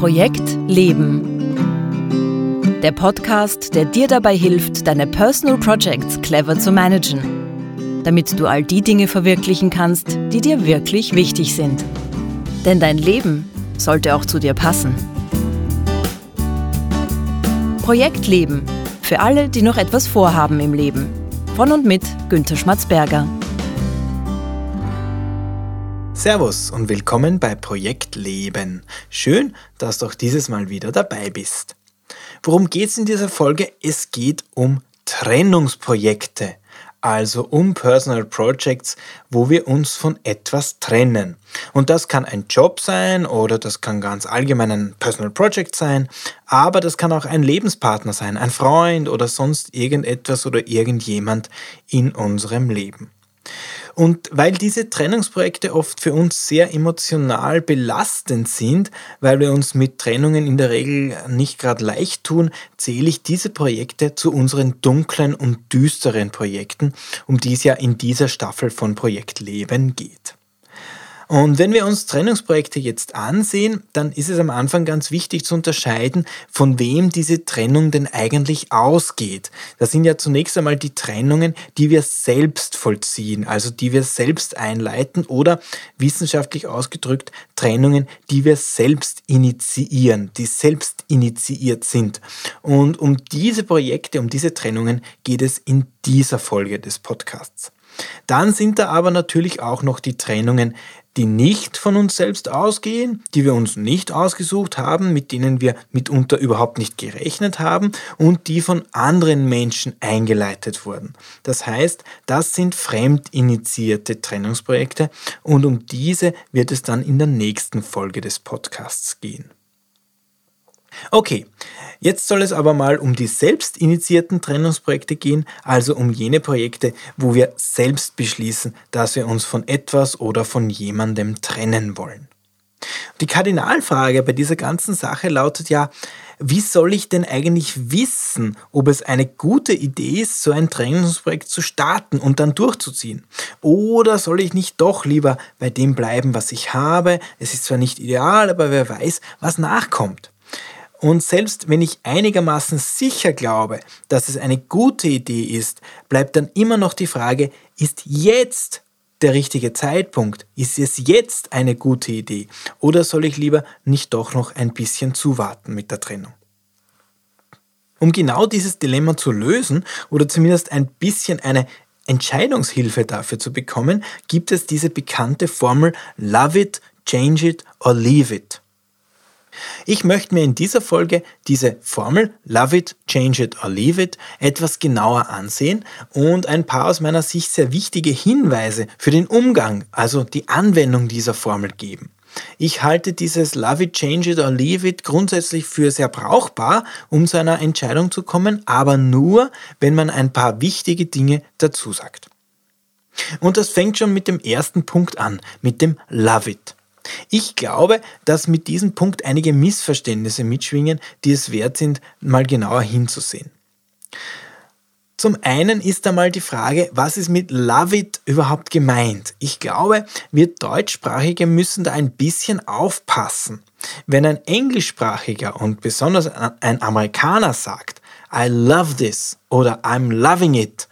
Projekt Leben. Der Podcast, der dir dabei hilft, deine Personal Projects clever zu managen, damit du all die Dinge verwirklichen kannst, die dir wirklich wichtig sind. Denn dein Leben sollte auch zu dir passen. Projekt Leben. Für alle, die noch etwas vorhaben im Leben. Von und mit Günter Schmatzberger. Servus und willkommen bei Projekt Leben. Schön, dass du auch dieses Mal wieder dabei bist. Worum geht es in dieser Folge? Es geht um Trennungsprojekte, also um Personal Projects, wo wir uns von etwas trennen. Und das kann ein Job sein oder das kann ganz allgemein ein Personal Project sein, aber das kann auch ein Lebenspartner sein, ein Freund oder sonst irgendetwas oder irgendjemand in unserem Leben. Und weil diese Trennungsprojekte oft für uns sehr emotional belastend sind, weil wir uns mit Trennungen in der Regel nicht gerade leicht tun, zähle ich diese Projekte zu unseren dunklen und düsteren Projekten, um die es ja in dieser Staffel von Projekt Leben geht. Und wenn wir uns Trennungsprojekte jetzt ansehen, dann ist es am Anfang ganz wichtig zu unterscheiden, von wem diese Trennung denn eigentlich ausgeht. Das sind ja zunächst einmal die Trennungen, die wir selbst vollziehen, also die wir selbst einleiten oder wissenschaftlich ausgedrückt Trennungen, die wir selbst initiieren, die selbst initiiert sind. Und um diese Projekte, um diese Trennungen geht es in dieser Folge des Podcasts. Dann sind da aber natürlich auch noch die Trennungen, die nicht von uns selbst ausgehen, die wir uns nicht ausgesucht haben, mit denen wir mitunter überhaupt nicht gerechnet haben und die von anderen Menschen eingeleitet wurden. Das heißt, das sind fremdinitiierte Trennungsprojekte und um diese wird es dann in der nächsten Folge des Podcasts gehen. Okay, jetzt soll es aber mal um die selbst initiierten Trennungsprojekte gehen, also um jene Projekte, wo wir selbst beschließen, dass wir uns von etwas oder von jemandem trennen wollen. Die Kardinalfrage bei dieser ganzen Sache lautet ja, wie soll ich denn eigentlich wissen, ob es eine gute Idee ist, so ein Trennungsprojekt zu starten und dann durchzuziehen? Oder soll ich nicht doch lieber bei dem bleiben, was ich habe? Es ist zwar nicht ideal, aber wer weiß, was nachkommt. Und selbst wenn ich einigermaßen sicher glaube, dass es eine gute Idee ist, bleibt dann immer noch die Frage, ist jetzt der richtige Zeitpunkt? Ist es jetzt eine gute Idee? Oder soll ich lieber nicht doch noch ein bisschen zuwarten mit der Trennung? Um genau dieses Dilemma zu lösen oder zumindest ein bisschen eine Entscheidungshilfe dafür zu bekommen, gibt es diese bekannte Formel Love it, change it or leave it. Ich möchte mir in dieser Folge diese Formel Love it, change it or leave it etwas genauer ansehen und ein paar aus meiner Sicht sehr wichtige Hinweise für den Umgang, also die Anwendung dieser Formel geben. Ich halte dieses Love it, change it or leave it grundsätzlich für sehr brauchbar, um zu einer Entscheidung zu kommen, aber nur, wenn man ein paar wichtige Dinge dazu sagt. Und das fängt schon mit dem ersten Punkt an, mit dem Love it. Ich glaube, dass mit diesem Punkt einige Missverständnisse mitschwingen, die es wert sind, mal genauer hinzusehen. Zum einen ist einmal die Frage, was ist mit Love It überhaupt gemeint? Ich glaube, wir Deutschsprachige müssen da ein bisschen aufpassen. Wenn ein Englischsprachiger und besonders ein Amerikaner sagt, I love this oder I'm loving it,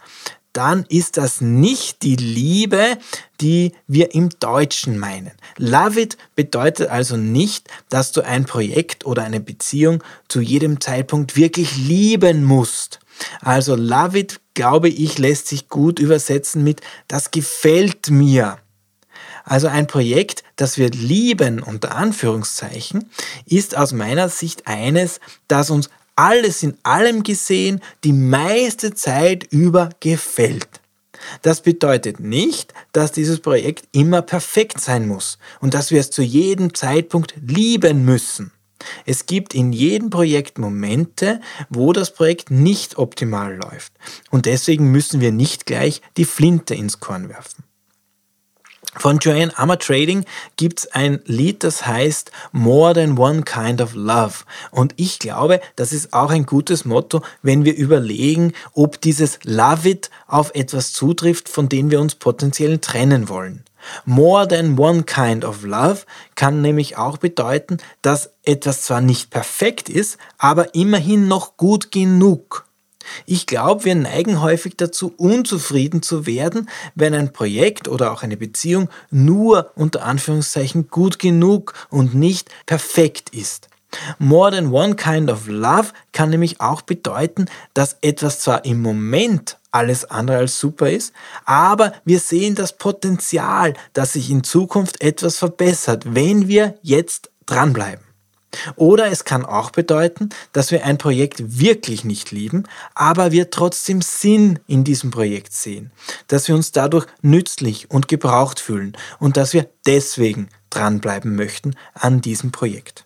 dann ist das nicht die Liebe, die wir im Deutschen meinen. Love it bedeutet also nicht, dass du ein Projekt oder eine Beziehung zu jedem Zeitpunkt wirklich lieben musst. Also love it, glaube ich, lässt sich gut übersetzen mit das gefällt mir. Also ein Projekt, das wir lieben, unter Anführungszeichen, ist aus meiner Sicht eines, das uns alles in allem gesehen die meiste Zeit über gefällt. Das bedeutet nicht, dass dieses Projekt immer perfekt sein muss und dass wir es zu jedem Zeitpunkt lieben müssen. Es gibt in jedem Projekt Momente, wo das Projekt nicht optimal läuft. Und deswegen müssen wir nicht gleich die Flinte ins Korn werfen. Von Joanne Ammer Trading gibt es ein Lied, das heißt More Than One Kind of Love. Und ich glaube, das ist auch ein gutes Motto, wenn wir überlegen, ob dieses Love It auf etwas zutrifft, von dem wir uns potenziell trennen wollen. More than one kind of love kann nämlich auch bedeuten, dass etwas zwar nicht perfekt ist, aber immerhin noch gut genug. Ich glaube, wir neigen häufig dazu, unzufrieden zu werden, wenn ein Projekt oder auch eine Beziehung nur unter Anführungszeichen gut genug und nicht perfekt ist. More than one kind of love kann nämlich auch bedeuten, dass etwas zwar im Moment alles andere als super ist, aber wir sehen das Potenzial, dass sich in Zukunft etwas verbessert, wenn wir jetzt dranbleiben. Oder es kann auch bedeuten, dass wir ein Projekt wirklich nicht lieben, aber wir trotzdem Sinn in diesem Projekt sehen, dass wir uns dadurch nützlich und gebraucht fühlen und dass wir deswegen dranbleiben möchten an diesem Projekt.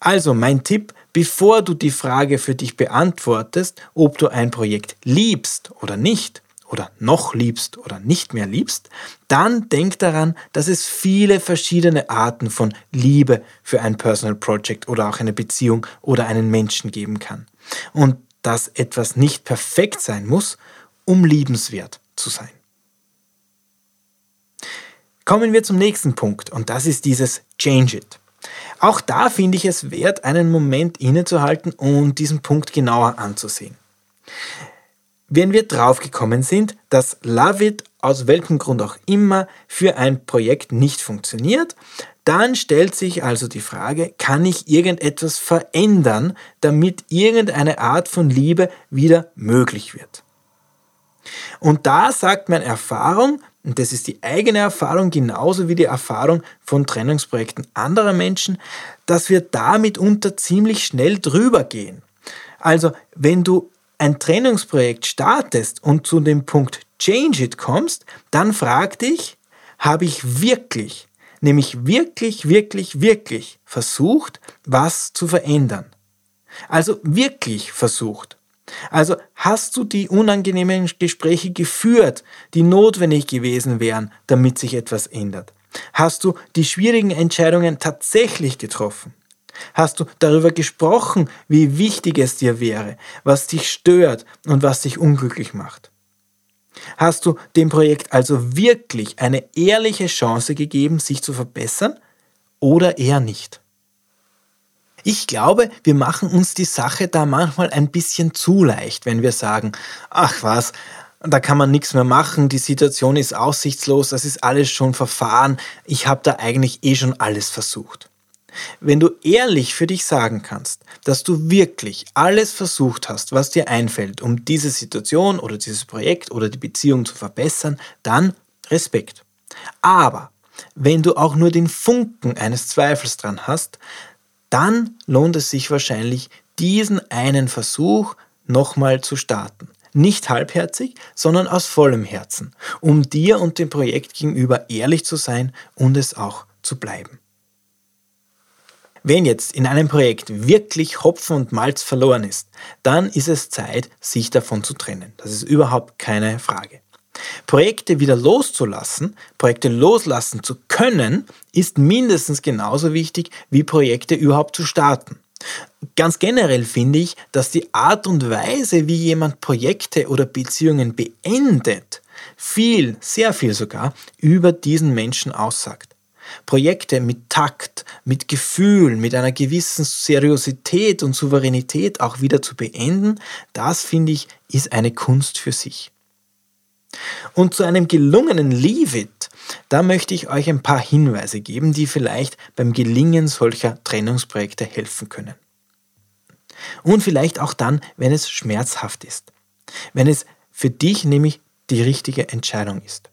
Also mein Tipp, bevor du die Frage für dich beantwortest, ob du ein Projekt liebst oder nicht, oder noch liebst oder nicht mehr liebst, dann denk daran, dass es viele verschiedene Arten von Liebe für ein Personal Project oder auch eine Beziehung oder einen Menschen geben kann. Und dass etwas nicht perfekt sein muss, um liebenswert zu sein. Kommen wir zum nächsten Punkt und das ist dieses Change It. Auch da finde ich es wert, einen Moment innezuhalten und diesen Punkt genauer anzusehen. Wenn wir draufgekommen sind, dass Love It aus welchem Grund auch immer für ein Projekt nicht funktioniert, dann stellt sich also die Frage, kann ich irgendetwas verändern, damit irgendeine Art von Liebe wieder möglich wird? Und da sagt meine Erfahrung, und das ist die eigene Erfahrung genauso wie die Erfahrung von Trennungsprojekten anderer Menschen, dass wir da mitunter ziemlich schnell drüber gehen. Also, wenn du ein Trennungsprojekt startest und zu dem Punkt Change It kommst, dann frag dich, habe ich wirklich, nämlich wirklich, wirklich, wirklich versucht, was zu verändern? Also wirklich versucht. Also hast du die unangenehmen Gespräche geführt, die notwendig gewesen wären, damit sich etwas ändert? Hast du die schwierigen Entscheidungen tatsächlich getroffen? Hast du darüber gesprochen, wie wichtig es dir wäre, was dich stört und was dich unglücklich macht? Hast du dem Projekt also wirklich eine ehrliche Chance gegeben, sich zu verbessern oder eher nicht? Ich glaube, wir machen uns die Sache da manchmal ein bisschen zu leicht, wenn wir sagen, ach was, da kann man nichts mehr machen, die Situation ist aussichtslos, das ist alles schon verfahren, ich habe da eigentlich eh schon alles versucht. Wenn du ehrlich für dich sagen kannst, dass du wirklich alles versucht hast, was dir einfällt, um diese Situation oder dieses Projekt oder die Beziehung zu verbessern, dann Respekt. Aber wenn du auch nur den Funken eines Zweifels dran hast, dann lohnt es sich wahrscheinlich, diesen einen Versuch nochmal zu starten. Nicht halbherzig, sondern aus vollem Herzen, um dir und dem Projekt gegenüber ehrlich zu sein und es auch zu bleiben. Wenn jetzt in einem Projekt wirklich Hopfen und Malz verloren ist, dann ist es Zeit, sich davon zu trennen. Das ist überhaupt keine Frage. Projekte wieder loszulassen, Projekte loslassen zu können, ist mindestens genauso wichtig wie Projekte überhaupt zu starten. Ganz generell finde ich, dass die Art und Weise, wie jemand Projekte oder Beziehungen beendet, viel, sehr viel sogar über diesen Menschen aussagt. Projekte mit Takt, mit Gefühl, mit einer gewissen Seriosität und Souveränität auch wieder zu beenden, das finde ich, ist eine Kunst für sich. Und zu einem gelungenen Leave It, da möchte ich euch ein paar Hinweise geben, die vielleicht beim Gelingen solcher Trennungsprojekte helfen können. Und vielleicht auch dann, wenn es schmerzhaft ist. Wenn es für dich nämlich die richtige Entscheidung ist.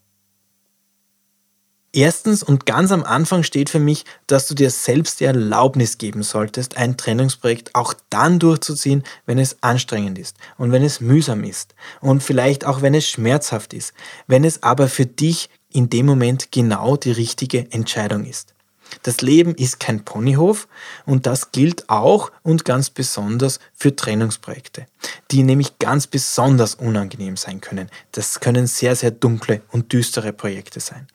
Erstens und ganz am Anfang steht für mich, dass du dir selbst die Erlaubnis geben solltest, ein Trennungsprojekt auch dann durchzuziehen, wenn es anstrengend ist und wenn es mühsam ist und vielleicht auch wenn es schmerzhaft ist, wenn es aber für dich in dem Moment genau die richtige Entscheidung ist. Das Leben ist kein Ponyhof und das gilt auch und ganz besonders für Trennungsprojekte, die nämlich ganz besonders unangenehm sein können. Das können sehr, sehr dunkle und düstere Projekte sein.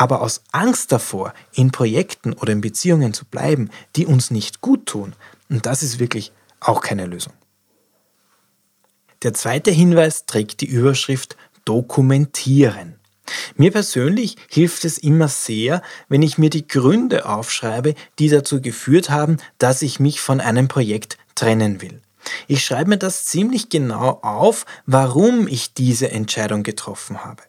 Aber aus Angst davor, in Projekten oder in Beziehungen zu bleiben, die uns nicht gut tun, und das ist wirklich auch keine Lösung. Der zweite Hinweis trägt die Überschrift Dokumentieren. Mir persönlich hilft es immer sehr, wenn ich mir die Gründe aufschreibe, die dazu geführt haben, dass ich mich von einem Projekt trennen will. Ich schreibe mir das ziemlich genau auf, warum ich diese Entscheidung getroffen habe.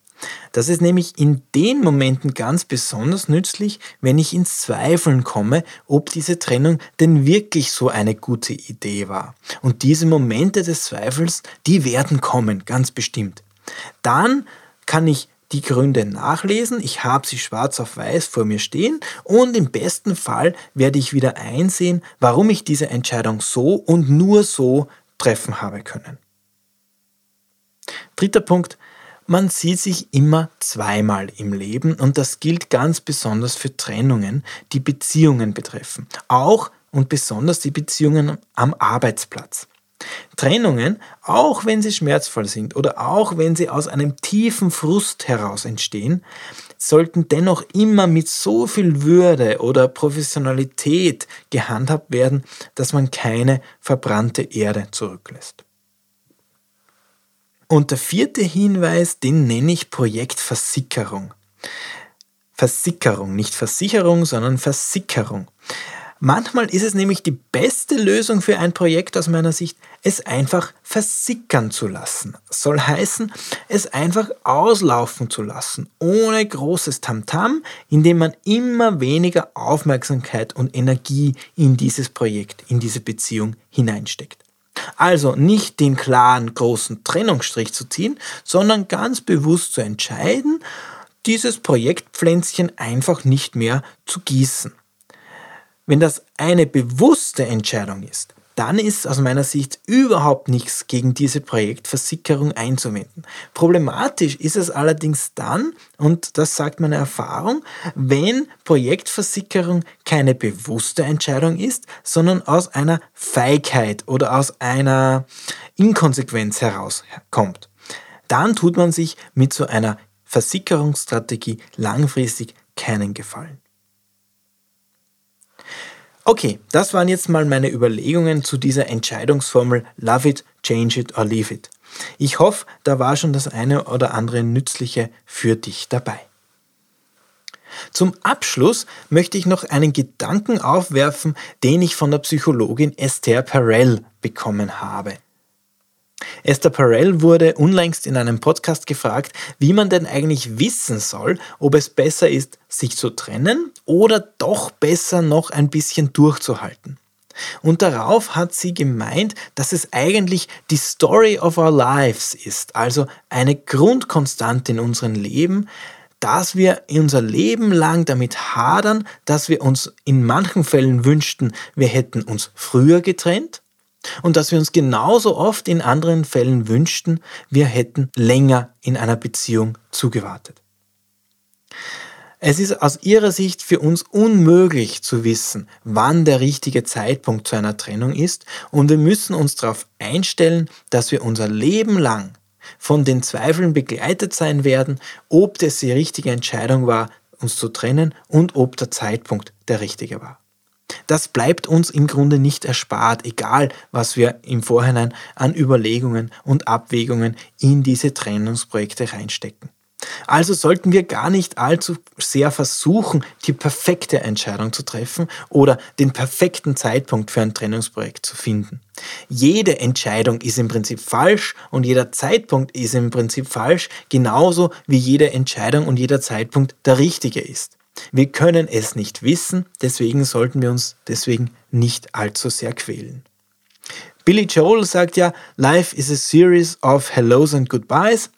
Das ist nämlich in den Momenten ganz besonders nützlich, wenn ich ins Zweifeln komme, ob diese Trennung denn wirklich so eine gute Idee war. Und diese Momente des Zweifels, die werden kommen, ganz bestimmt. Dann kann ich die Gründe nachlesen, ich habe sie schwarz auf weiß vor mir stehen und im besten Fall werde ich wieder einsehen, warum ich diese Entscheidung so und nur so treffen habe können. Dritter Punkt, man sieht sich immer zweimal im Leben und das gilt ganz besonders für Trennungen, die Beziehungen betreffen. Auch und besonders die Beziehungen am Arbeitsplatz. Trennungen, auch wenn sie schmerzvoll sind oder auch wenn sie aus einem tiefen Frust heraus entstehen, sollten dennoch immer mit so viel Würde oder Professionalität gehandhabt werden, dass man keine verbrannte Erde zurücklässt. Und der vierte Hinweis, den nenne ich Projektversickerung. Versickerung, nicht Versicherung, sondern Versickerung. Manchmal ist es nämlich die beste Lösung für ein Projekt aus meiner Sicht, es einfach versickern zu lassen. Soll heißen, es einfach auslaufen zu lassen, ohne großes Tamtam, indem man immer weniger Aufmerksamkeit und Energie in dieses Projekt, in diese Beziehung hineinsteckt. Also nicht den klaren großen Trennungsstrich zu ziehen, sondern ganz bewusst zu entscheiden, dieses Projektpflänzchen einfach nicht mehr zu gießen. Wenn das eine bewusste Entscheidung ist, dann ist aus meiner Sicht überhaupt nichts gegen diese Projektversickerung einzuwenden. Problematisch ist es allerdings dann, und das sagt meine Erfahrung, wenn Projektversickerung keine bewusste Entscheidung ist, sondern aus einer Feigheit oder aus einer Inkonsequenz herauskommt. Dann tut man sich mit so einer Versickerungsstrategie langfristig keinen Gefallen. Okay, das waren jetzt mal meine Überlegungen zu dieser Entscheidungsformel Love it, change it or leave it. Ich hoffe, da war schon das eine oder andere Nützliche für dich dabei. Zum Abschluss möchte ich noch einen Gedanken aufwerfen, den ich von der Psychologin Esther Perel bekommen habe. Esther Perel wurde unlängst in einem Podcast gefragt, wie man denn eigentlich wissen soll, ob es besser ist, sich zu trennen oder doch besser noch ein bisschen durchzuhalten. Und darauf hat sie gemeint, dass es eigentlich die Story of our lives ist, also eine Grundkonstante in unserem Leben, dass wir unser Leben lang damit hadern, dass wir uns in manchen Fällen wünschten, wir hätten uns früher getrennt und dass wir uns genauso oft in anderen Fällen wünschten, wir hätten länger in einer Beziehung zugewartet. Es ist aus ihrer Sicht für uns unmöglich zu wissen, wann der richtige Zeitpunkt zu einer Trennung ist und wir müssen uns darauf einstellen, dass wir unser Leben lang von den Zweifeln begleitet sein werden, ob das die richtige Entscheidung war, uns zu trennen und ob der Zeitpunkt der richtige war. Das bleibt uns im Grunde nicht erspart, egal was wir im Vorhinein an Überlegungen und Abwägungen in diese Trennungsprojekte reinstecken. Also sollten wir gar nicht allzu sehr versuchen, die perfekte Entscheidung zu treffen oder den perfekten Zeitpunkt für ein Trennungsprojekt zu finden. Jede Entscheidung ist im Prinzip falsch und jeder Zeitpunkt ist im Prinzip falsch, genauso wie jede Entscheidung und jeder Zeitpunkt der richtige ist. Wir können es nicht wissen, deswegen sollten wir uns deswegen nicht allzu sehr quälen. Billy Joel sagt ja, Life is a series of hellos and goodbyes.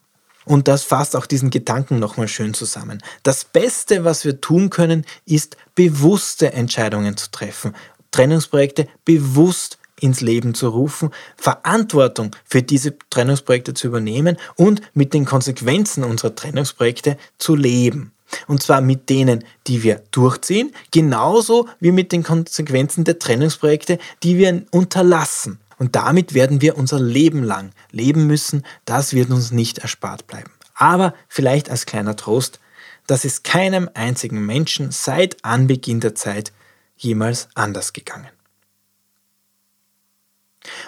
Und das fasst auch diesen Gedanken nochmal schön zusammen. Das Beste, was wir tun können, ist bewusste Entscheidungen zu treffen, Trennungsprojekte bewusst ins Leben zu rufen, Verantwortung für diese Trennungsprojekte zu übernehmen und mit den Konsequenzen unserer Trennungsprojekte zu leben. Und zwar mit denen, die wir durchziehen, genauso wie mit den Konsequenzen der Trennungsprojekte, die wir unterlassen. Und damit werden wir unser Leben lang leben müssen. Das wird uns nicht erspart bleiben. Aber vielleicht als kleiner Trost, das ist keinem einzigen Menschen seit Anbeginn der Zeit jemals anders gegangen.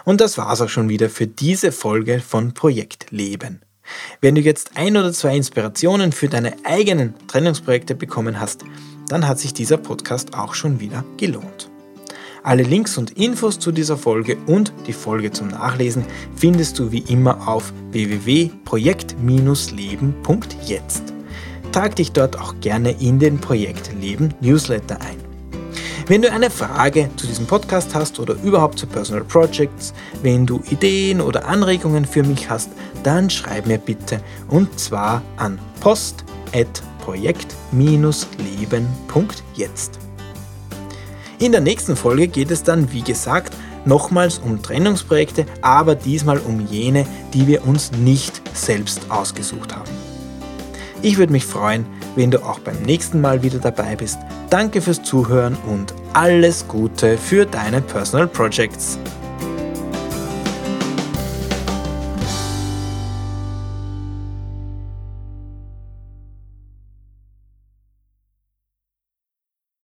Und das war's auch schon wieder für diese Folge von Projekt Leben. Wenn du jetzt ein oder zwei Inspirationen für deine eigenen Trennungsprojekte bekommen hast, dann hat sich dieser Podcast auch schon wieder gelohnt. Alle Links und Infos zu dieser Folge und die Folge zum Nachlesen findest du wie immer auf www.projekt-leben.jetzt. Trag dich dort auch gerne in den Projekt Leben Newsletter ein. Wenn du eine Frage zu diesem Podcast hast oder überhaupt zu Personal Projects, wenn du Ideen oder Anregungen für mich hast, dann schreib mir bitte und zwar an post.projekt-leben.jetzt. In der nächsten Folge geht es dann, wie gesagt, nochmals um Trennungsprojekte, aber diesmal um jene, die wir uns nicht selbst ausgesucht haben. Ich würde mich freuen, wenn du auch beim nächsten Mal wieder dabei bist. Danke fürs Zuhören und alles Gute für deine Personal Projects.